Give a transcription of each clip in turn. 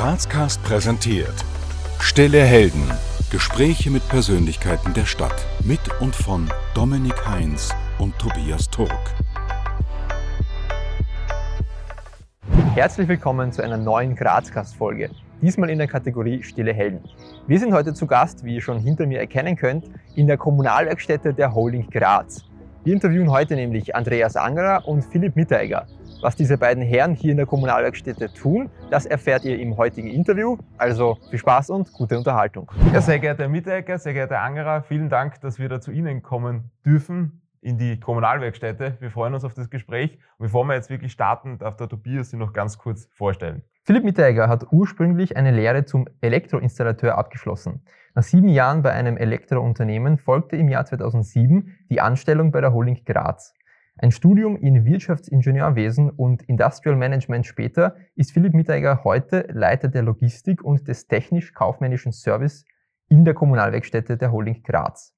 Grazcast präsentiert Stille Helden. Gespräche mit Persönlichkeiten der Stadt. Mit und von Dominik Heinz und Tobias Turk. Herzlich willkommen zu einer neuen Grazcast-Folge. Diesmal in der Kategorie Stille Helden. Wir sind heute zu Gast, wie ihr schon hinter mir erkennen könnt, in der Kommunalwerkstätte der Holding Graz. Wir interviewen heute nämlich Andreas Angerer und Philipp Mitteregger. Was diese beiden Herren hier in der Kommunalwerkstätte tun, das erfährt ihr im heutigen Interview. Also viel Spaß und gute Unterhaltung. Ja, sehr geehrter Herr Mitteregger, sehr geehrter Angerer, vielen Dank, dass wir da zu Ihnen kommen dürfen in die Kommunalwerkstätte. Wir freuen uns auf das Gespräch. Und bevor wir jetzt wirklich starten, darf der Tobias Sie noch ganz kurz vorstellen. Philipp Mitteregger hat ursprünglich eine Lehre zum Elektroinstallateur abgeschlossen. Nach sieben Jahren bei einem Elektrounternehmen folgte im Jahr 2007 die Anstellung bei der Holding Graz. Ein Studium in Wirtschaftsingenieurwesen und Industrial Management später ist Philipp Mitteregger heute Leiter der Logistik und des technisch-kaufmännischen Service in der Kommunalwerkstätte der Holding Graz.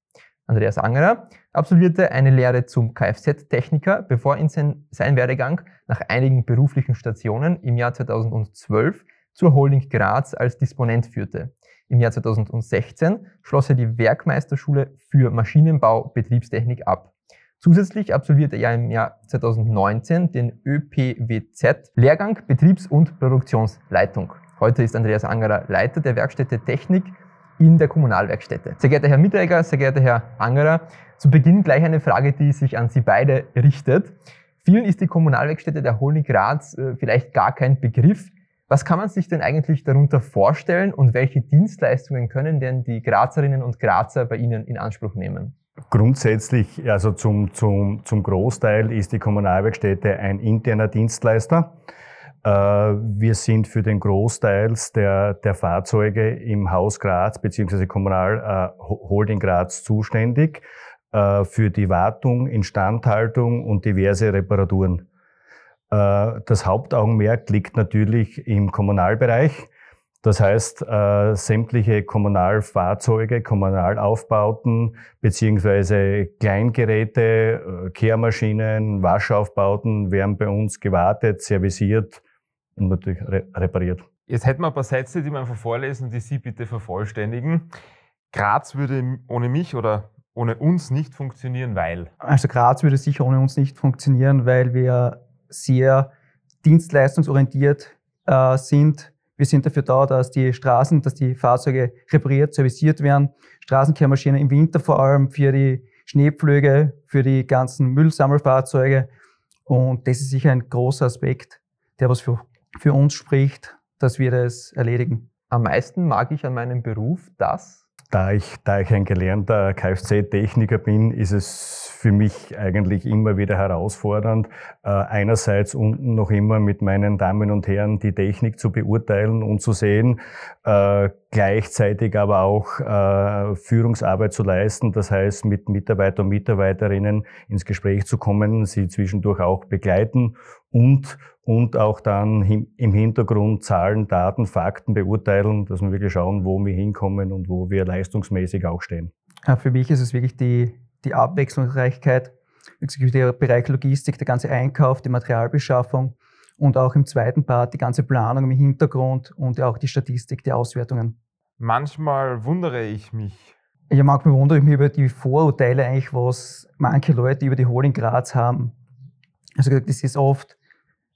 Andreas Angerer absolvierte eine Lehre zum Kfz-Techniker, bevor ihn sein, sein Werdegang nach einigen beruflichen Stationen im Jahr 2012 zur Holding Graz als Disponent führte. Im Jahr 2016 schloss er die Werkmeisterschule für Maschinenbau Betriebstechnik ab. Zusätzlich absolvierte er im Jahr 2019 den ÖPWZ-Lehrgang Betriebs- und Produktionsleitung. Heute ist Andreas Angerer Leiter der Werkstätte Technik in der Kommunalwerkstätte. Sehr geehrter Herr Mitteregger, sehr geehrter Herr Angerer, zu Beginn gleich eine Frage, die sich an Sie beide richtet. Vielen ist die Kommunalwerkstätte der Holding Graz äh, vielleicht gar kein Begriff. Was kann man sich denn eigentlich darunter vorstellen und welche Dienstleistungen können denn die Grazerinnen und Grazer bei Ihnen in Anspruch nehmen? Grundsätzlich, also zum, zum, zum Großteil ist die Kommunalwerkstätte ein interner Dienstleister. Äh, wir sind für den Großteil der, der Fahrzeuge im Haus Graz bzw. Kommunal äh, Holding Graz zuständig äh, für die Wartung, Instandhaltung und diverse Reparaturen. Das Hauptaugenmerk liegt natürlich im Kommunalbereich. Das heißt, äh, sämtliche Kommunalfahrzeuge, Kommunalaufbauten beziehungsweise Kleingeräte, äh, Kehrmaschinen, Waschaufbauten werden bei uns gewartet, servisiert und natürlich re repariert. Jetzt hätten wir ein paar Sätze, die wir einfach vorlesen, die Sie bitte vervollständigen. Graz würde ohne mich oder ohne uns nicht funktionieren, weil? Also Graz würde sicher ohne uns nicht funktionieren, weil wir sehr dienstleistungsorientiert äh, sind wir sind dafür da, dass die Straßen, dass die Fahrzeuge repariert, serviciert werden. Straßenkehrmaschinen im Winter vor allem für die Schneepflüge, für die ganzen Müllsammelfahrzeuge. Und das ist sicher ein großer Aspekt, der was für, für uns spricht, dass wir das erledigen. Am meisten mag ich an meinem Beruf das, da ich, da ich ein gelernter Kfz-Techniker bin, ist es für mich eigentlich immer wieder herausfordernd, äh, einerseits unten noch immer mit meinen Damen und Herren die Technik zu beurteilen und zu sehen, äh, gleichzeitig aber auch äh, Führungsarbeit zu leisten, das heißt mit Mitarbeiter und Mitarbeiterinnen ins Gespräch zu kommen, sie zwischendurch auch begleiten und und auch dann im Hintergrund Zahlen, Daten, Fakten beurteilen, dass wir wirklich schauen, wo wir hinkommen und wo wir leistungsmäßig auch stehen. Für mich ist es wirklich die, die Abwechslungsreichkeit, der Bereich Logistik, der ganze Einkauf, die Materialbeschaffung und auch im zweiten Part die ganze Planung im Hintergrund und auch die Statistik, die Auswertungen. Manchmal wundere ich mich. Ja, manchmal wundere ich mich über die Vorurteile eigentlich, was manche Leute über die Holding Graz haben. Also das ist oft,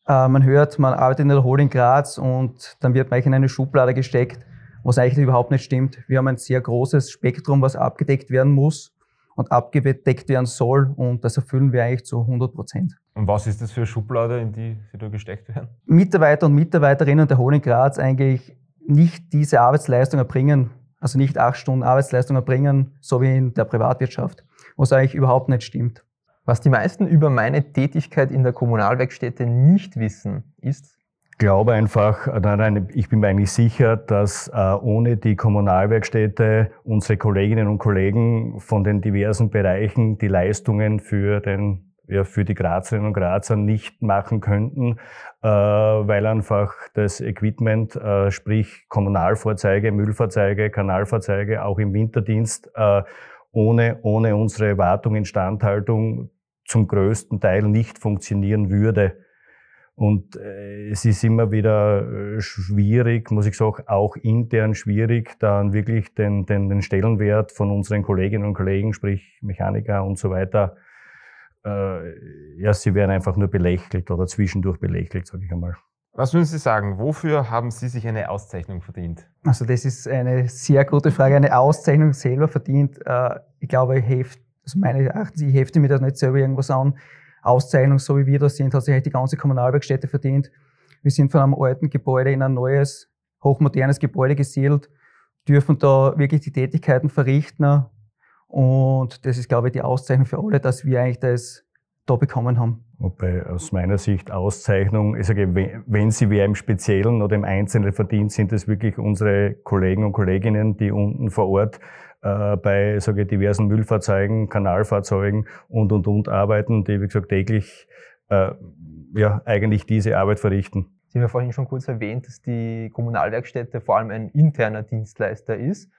äh, man hört, man arbeitet in der Holding Graz und dann wird man in eine Schublade gesteckt, was eigentlich überhaupt nicht stimmt. Wir haben ein sehr großes Spektrum, was abgedeckt werden muss und abgedeckt werden soll und das erfüllen wir eigentlich zu 100 Prozent. Und was ist das für eine Schublade, in die Sie da gesteckt werden? Mitarbeiter und Mitarbeiterinnen der Holding Graz eigentlich nicht diese Arbeitsleistung erbringen, also nicht acht Stunden Arbeitsleistung erbringen, so wie in der Privatwirtschaft, was eigentlich überhaupt nicht stimmt. Was die meisten über meine Tätigkeit in der Kommunalwerkstätte nicht wissen, ist, glaube einfach, nein, ich bin mir eigentlich sicher, dass äh, ohne die Kommunalwerkstätte unsere Kolleginnen und Kollegen von den diversen Bereichen die Leistungen für den ja, für die Grazerinnen und Grazer nicht machen könnten, äh, weil einfach das Equipment, äh, sprich Kommunalfahrzeuge, Müllfahrzeuge, Kanalfahrzeuge, auch im Winterdienst, äh, ohne, ohne unsere Wartung, Instandhaltung zum größten Teil nicht funktionieren würde. Und äh, es ist immer wieder äh, schwierig, muss ich sagen, auch intern schwierig, dann wirklich den, den, den Stellenwert von unseren Kolleginnen und Kollegen, sprich Mechaniker und so weiter, äh, ja, sie werden einfach nur belächelt oder zwischendurch belächelt, sage ich einmal. Was würden Sie sagen, wofür haben Sie sich eine Auszeichnung verdient? Also das ist eine sehr gute Frage. Eine Auszeichnung selber verdient. Äh, ich glaube, ich heft, also meine Erachtens, ich hefte mir da nicht selber irgendwas an. Auszeichnung, so wie wir das sind, hat sich die ganze Kommunalwerkstätte verdient. Wir sind von einem alten Gebäude in ein neues, hochmodernes Gebäude gesiedelt, dürfen da wirklich die Tätigkeiten verrichten. Und das ist, glaube ich, die Auszeichnung für alle, dass wir eigentlich das da bekommen haben. Wobei aus meiner Sicht Auszeichnung, ich sage, wenn sie wer im Speziellen oder im Einzelnen verdient, sind es wirklich unsere Kollegen und Kolleginnen, die unten vor Ort äh, bei sage ich, diversen Müllfahrzeugen, Kanalfahrzeugen und und und arbeiten, die wie gesagt täglich äh, ja eigentlich diese Arbeit verrichten. Sie haben ja vorhin schon kurz erwähnt, dass die Kommunalwerkstätte vor allem ein interner Dienstleister ist,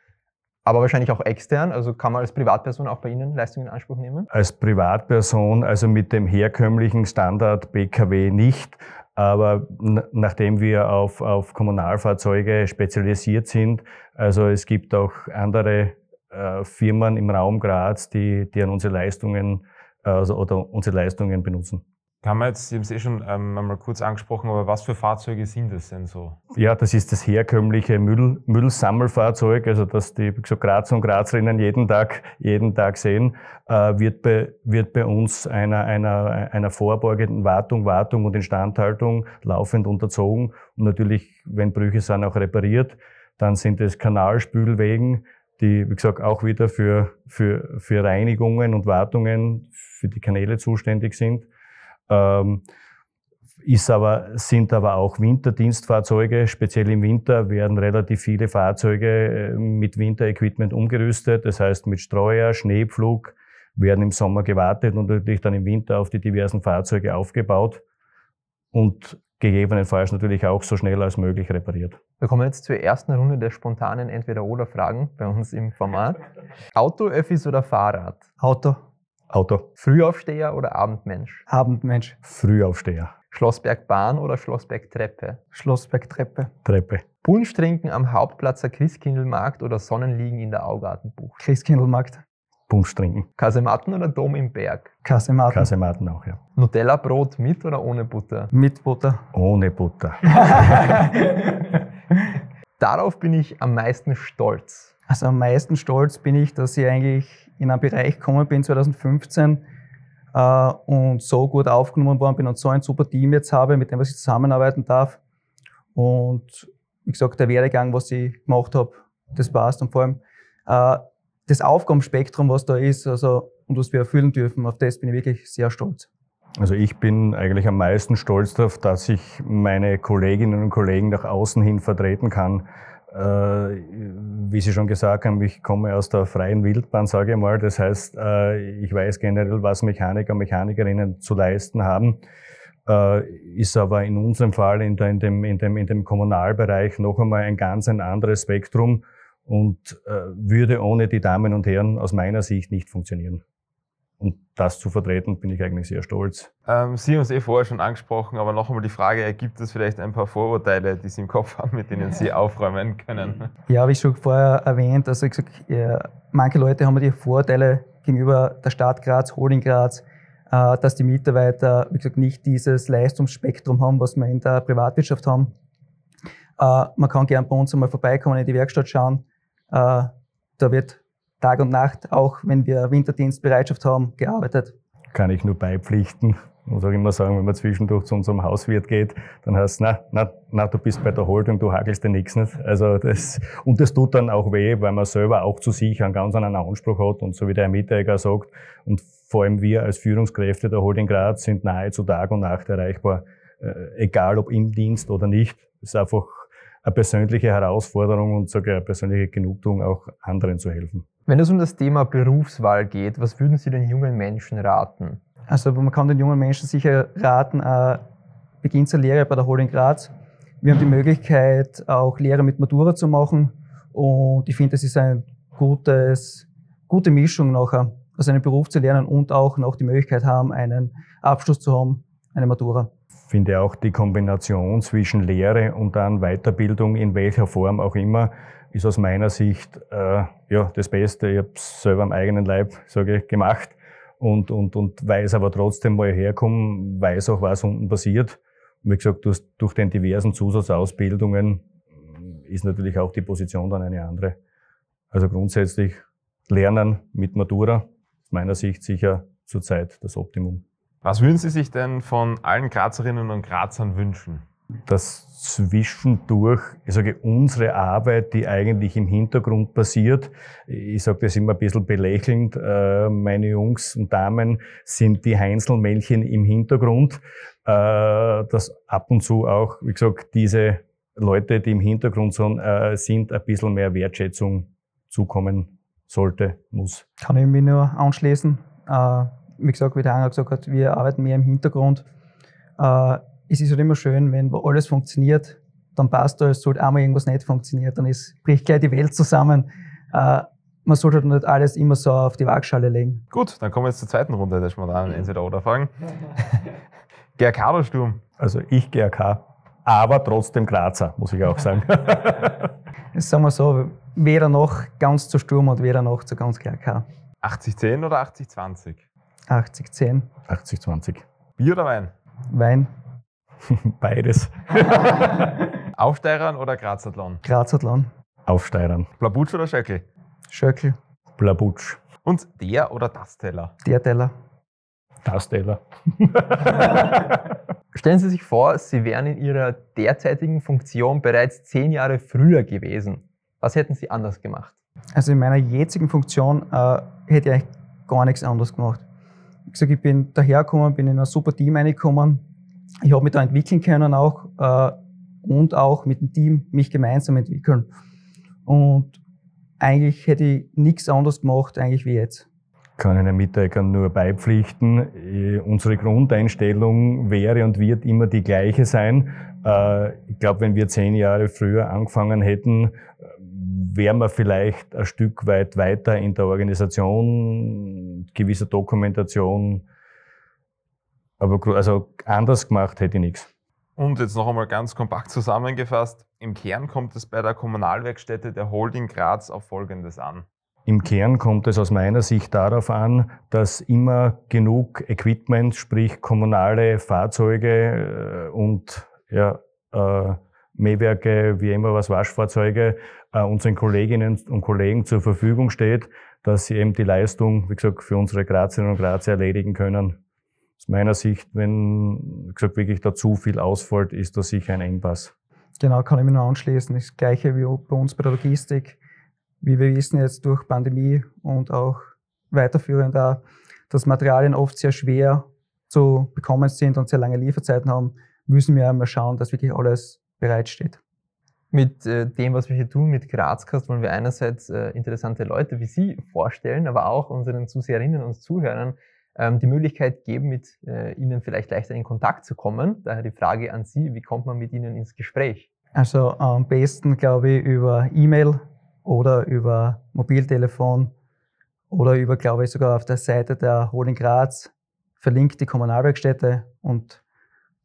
aber wahrscheinlich auch extern. Also kann man als Privatperson auch bei Ihnen Leistungen in Anspruch nehmen? Als Privatperson, also mit dem herkömmlichen Standard BKW nicht. Aber nachdem wir auf, auf Kommunalfahrzeuge spezialisiert sind, also es gibt auch andere äh, Firmen im Raum Graz, die, die an unsere Leistungen also, oder unsere Leistungen benutzen. Haben wir jetzt, Sie haben es eh schon ähm, einmal kurz angesprochen, aber was für Fahrzeuge sind das denn so? Ja, das ist das herkömmliche Müll, Müllsammelfahrzeug, also das die so Graz und Grazerinnen jeden Tag, jeden Tag sehen, äh, wird, bei, wird bei uns einer, einer, einer vorbeugenden Wartung, Wartung und Instandhaltung laufend unterzogen und natürlich, wenn Brüche sind, auch repariert. Dann sind es Kanalspülwegen, die, wie gesagt, auch wieder für, für, für Reinigungen und Wartungen für die Kanäle zuständig sind. Ähm, ist aber, sind aber auch Winterdienstfahrzeuge. Speziell im Winter werden relativ viele Fahrzeuge äh, mit Winterequipment umgerüstet. Das heißt mit Streuer, Schneepflug werden im Sommer gewartet und natürlich dann im Winter auf die diversen Fahrzeuge aufgebaut und gegebenenfalls natürlich auch so schnell als möglich repariert. Wir kommen jetzt zur ersten Runde der spontanen Entweder-Oder-Fragen bei uns im Format. Auto, Öffis oder Fahrrad? Auto. Auto. Frühaufsteher oder Abendmensch? Abendmensch. Frühaufsteher. Schlossbergbahn oder Schlossbergtreppe? Schlossbergtreppe. Treppe. Punsch trinken am Hauptplatzer Christkindlmarkt oder Sonnenliegen in der Augartenbucht? Christkindlmarkt. Punsch trinken. Kasematten oder Dom im Berg? Kasematten. Kasematten auch, ja. Nutella-Brot mit oder ohne Butter? Mit Butter. Ohne Butter. Darauf bin ich am meisten stolz. Also am meisten stolz bin ich, dass ich eigentlich in einen Bereich gekommen bin 2015 äh, und so gut aufgenommen worden bin und so ein super Team jetzt habe, mit dem ich zusammenarbeiten darf. Und wie gesagt, der Werdegang, was ich gemacht habe, das passt. Und vor allem äh, das Aufgabenspektrum, was da ist, also und was wir erfüllen dürfen, auf das bin ich wirklich sehr stolz. Also ich bin eigentlich am meisten stolz darauf, dass ich meine Kolleginnen und Kollegen nach außen hin vertreten kann. Äh, wie Sie schon gesagt haben, ich komme aus der freien Wildbahn, sage ich mal. Das heißt, äh, ich weiß generell, was Mechaniker und Mechanikerinnen zu leisten haben. Äh, ist aber in unserem Fall in, in, dem, in, dem, in dem Kommunalbereich noch einmal ein ganz ein anderes Spektrum und würde ohne die Damen und Herren aus meiner Sicht nicht funktionieren. Und das zu vertreten, bin ich eigentlich sehr stolz. Ähm, Sie haben es eh vorher schon angesprochen, aber noch einmal die Frage, gibt es vielleicht ein paar Vorurteile, die Sie im Kopf haben, mit denen Sie aufräumen können? Ja, wie schon vorher erwähnt, also ich gesagt, ja, manche Leute haben die Vorteile gegenüber der Stadt Graz, Holding Graz, äh, dass die Mitarbeiter, wie gesagt, nicht dieses Leistungsspektrum haben, was wir in der Privatwirtschaft haben. Äh, man kann gern bei uns einmal vorbeikommen, in die Werkstatt schauen. Äh, da wird Tag und Nacht, auch wenn wir Winterdienstbereitschaft haben, gearbeitet. Kann ich nur beipflichten. Ich muss auch immer sagen, wenn man zwischendurch zu unserem Hauswirt geht, dann heißt es, na, na, na, du bist bei der Holding, du hakelst dir nichts nicht. Also das, und das tut dann auch weh, weil man selber auch zu sich einen ganz anderen Anspruch hat und so wie der Herr Mitteiger sagt, und vor allem wir als Führungskräfte der Holding Graz sind nahezu Tag und Nacht erreichbar, äh, egal ob im Dienst oder nicht. Das ist einfach eine persönliche Herausforderung und sogar eine persönliche Genugtuung, auch anderen zu helfen. Wenn es um das Thema Berufswahl geht, was würden Sie den jungen Menschen raten? Also man kann den jungen Menschen sicher raten, äh, Beginn zur Lehre bei der Holding Graz. Wir haben die Möglichkeit, auch Lehre mit Matura zu machen und ich finde, das ist eine gutes, gute Mischung nachher, also einen Beruf zu lernen und auch noch die Möglichkeit haben, einen Abschluss zu haben, eine Matura. finde auch die Kombination zwischen Lehre und dann Weiterbildung in welcher Form auch immer ist aus meiner Sicht äh, ja das Beste. Ich habe es selber am eigenen Leib sage ich, gemacht und, und, und weiß aber trotzdem, wo ich herkomme, weiß auch, was unten passiert. Und wie gesagt, durch, durch den diversen Zusatzausbildungen ist natürlich auch die Position dann eine andere. Also grundsätzlich Lernen mit Matura, aus meiner Sicht sicher zurzeit das Optimum. Was würden Sie sich denn von allen Grazerinnen und Grazern wünschen? Dass zwischendurch, ich sage, unsere Arbeit, die eigentlich im Hintergrund passiert, ich sage das immer ein bisschen belächelnd, äh, meine Jungs und Damen sind die Heinzelmännchen im Hintergrund, äh, dass ab und zu auch, wie gesagt, diese Leute, die im Hintergrund sind, äh, ein bisschen mehr Wertschätzung zukommen sollte, muss. Kann ich mich nur anschließen. Wie gesagt, wie der Anger gesagt hat, wir arbeiten mehr im Hintergrund es ist halt immer schön, wenn alles funktioniert, dann passt alles. Sollte einmal irgendwas nicht funktioniert, dann ist, bricht gleich die Welt zusammen. Äh, man sollte halt nicht alles immer so auf die Waagschale legen. Gut, dann kommen wir jetzt zur zweiten Runde der spontanen Entweder-Oder-Fragen. GRK oder Sturm? Also ich GRK, aber trotzdem Grazer, muss ich auch sagen. das sagen wir so, weder noch ganz zu Sturm und weder noch zu ganz GRK. 80-10 oder 80-20? 80-10. 80-20. Bier oder Wein? Wein. Beides. Aufsteirern oder Grazathlon? Grazathlon. Aufsteirern. Blabutsch oder Schöckel? Schöckel. Blabutsch. Und der oder das Teller? Der Teller. Das Teller. Stellen Sie sich vor, Sie wären in Ihrer derzeitigen Funktion bereits zehn Jahre früher gewesen. Was hätten Sie anders gemacht? Also in meiner jetzigen Funktion äh, hätte ich eigentlich gar nichts anderes gemacht. Ich, sag, ich bin dahergekommen, bin in ein super Team reingekommen, ich habe mich da entwickeln können auch äh, und auch mit dem Team mich gemeinsam entwickeln. Und eigentlich hätte ich nichts anderes gemacht eigentlich wie jetzt. Kann ich den Mitarbeitern nur beipflichten. Äh, unsere Grundeinstellung wäre und wird immer die gleiche sein. Äh, ich glaube, wenn wir zehn Jahre früher angefangen hätten, wären wir vielleicht ein Stück weit weiter in der Organisation, gewisser Dokumentation, aber also anders gemacht hätte ich nichts. Und jetzt noch einmal ganz kompakt zusammengefasst. Im Kern kommt es bei der Kommunalwerkstätte der Holding Graz auf Folgendes an. Im Kern kommt es aus meiner Sicht darauf an, dass immer genug Equipment, sprich kommunale Fahrzeuge äh, und ja, äh, Mähwerke, wie immer was, Waschfahrzeuge, äh, unseren Kolleginnen und Kollegen zur Verfügung steht, dass sie eben die Leistung, wie gesagt, für unsere Grazerinnen und Grazer erledigen können. Aus meiner Sicht, wenn gesagt, wirklich da zu viel ausfällt, ist das sicher ein Engpass. Genau, kann ich mich nur anschließen. Das Gleiche wie bei uns bei der Logistik. Wie wir wissen jetzt durch Pandemie und auch weiterführend auch, dass Materialien oft sehr schwer zu bekommen sind und sehr lange Lieferzeiten haben, müssen wir einmal schauen, dass wirklich alles bereitsteht. Mit äh, dem, was wir hier tun, mit Grazcast, wollen wir einerseits äh, interessante Leute wie Sie vorstellen, aber auch unseren Zuseherinnen und Zuhörern die Möglichkeit geben, mit äh, Ihnen vielleicht leichter in Kontakt zu kommen. Daher die Frage an Sie, wie kommt man mit Ihnen ins Gespräch? Also am besten, glaube ich, über E-Mail oder über Mobiltelefon oder über, glaube ich, sogar auf der Seite der Holding Graz verlinkt die Kommunalwerkstätte und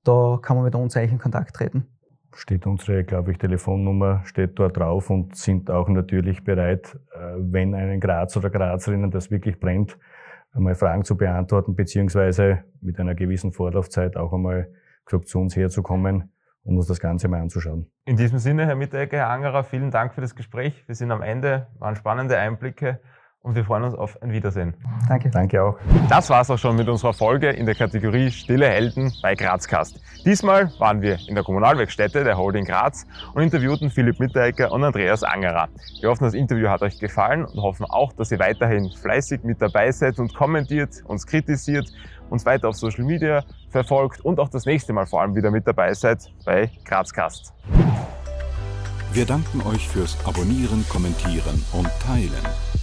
da kann man mit uns eigentlich in Kontakt treten. Steht unsere, glaube ich, Telefonnummer steht dort drauf und sind auch natürlich bereit, äh, wenn einen Graz oder Grazerinnen das wirklich brennt, einmal Fragen zu beantworten, beziehungsweise mit einer gewissen Vorlaufzeit auch einmal gesagt, zu uns herzukommen, um uns das Ganze mal anzuschauen. In diesem Sinne, Herr Mitteregger, Herr Angerer, vielen Dank für das Gespräch. Wir sind am Ende, waren spannende Einblicke und wir freuen uns auf ein Wiedersehen. Danke. Danke auch. Das war's auch schon mit unserer Folge in der Kategorie Stille Helden bei Grazcast. Diesmal waren wir in der Kommunalwerkstätte der Holding Graz und interviewten Philipp Mitteregger und Andreas Angerer. Wir hoffen, das Interview hat euch gefallen und hoffen auch, dass ihr weiterhin fleißig mit dabei seid und kommentiert, uns kritisiert, uns weiter auf Social Media verfolgt und auch das nächste Mal vor allem wieder mit dabei seid bei Grazcast. Wir danken euch fürs Abonnieren, Kommentieren und Teilen.